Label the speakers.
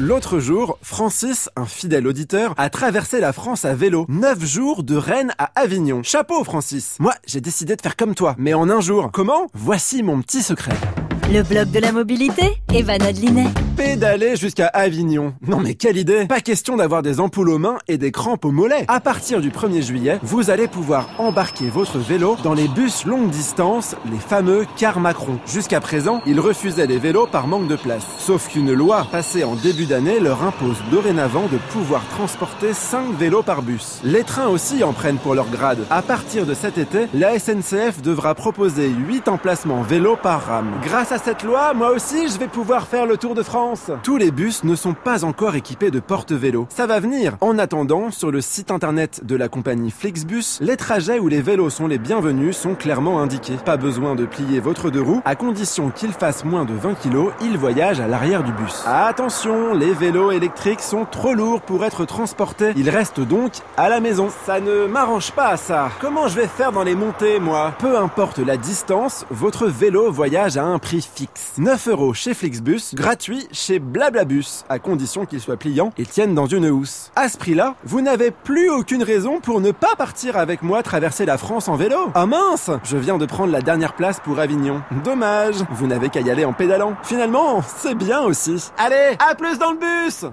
Speaker 1: L'autre jour, Francis, un fidèle auditeur, a traversé la France à vélo. 9 jours de Rennes à Avignon. Chapeau, Francis. Moi, j'ai décidé de faire comme toi, mais en un jour. Comment? Voici mon petit secret.
Speaker 2: Le blog de la mobilité, Eva Adlinet.
Speaker 1: Pédaler jusqu'à Avignon. Non mais quelle idée Pas question d'avoir des ampoules aux mains et des crampes aux mollets. À partir du 1er juillet, vous allez pouvoir embarquer votre vélo dans les bus longue distance, les fameux car Macron. Jusqu'à présent, ils refusaient les vélos par manque de place. Sauf qu'une loi passée en début d'année leur impose dorénavant de pouvoir transporter 5 vélos par bus. Les trains aussi en prennent pour leur grade. À partir de cet été, la SNCF devra proposer 8 emplacements vélos par rame. Grâce à cette loi, moi aussi, je vais pouvoir faire le tour de France. Tous les bus ne sont pas encore équipés de porte-vélos. Ça va venir. En attendant, sur le site internet de la compagnie Flixbus, les trajets où les vélos sont les bienvenus sont clairement indiqués. Pas besoin de plier votre deux roues, à condition qu'il fasse moins de 20 kg, il voyage à l'arrière du bus. Attention, les vélos électriques sont trop lourds pour être transportés. Ils restent donc à la maison. Ça ne m'arrange pas ça. Comment je vais faire dans les montées, moi? Peu importe la distance, votre vélo voyage à un prix fixe. 9 euros chez Flixbus, gratuit chez Blablabus, à condition qu'il soit pliant et tienne dans une housse. À ce prix-là, vous n'avez plus aucune raison pour ne pas partir avec moi traverser la France en vélo. Ah mince Je viens de prendre la dernière place pour Avignon. Dommage, vous n'avez qu'à y aller en pédalant. Finalement, c'est bien aussi. Allez, à plus dans le bus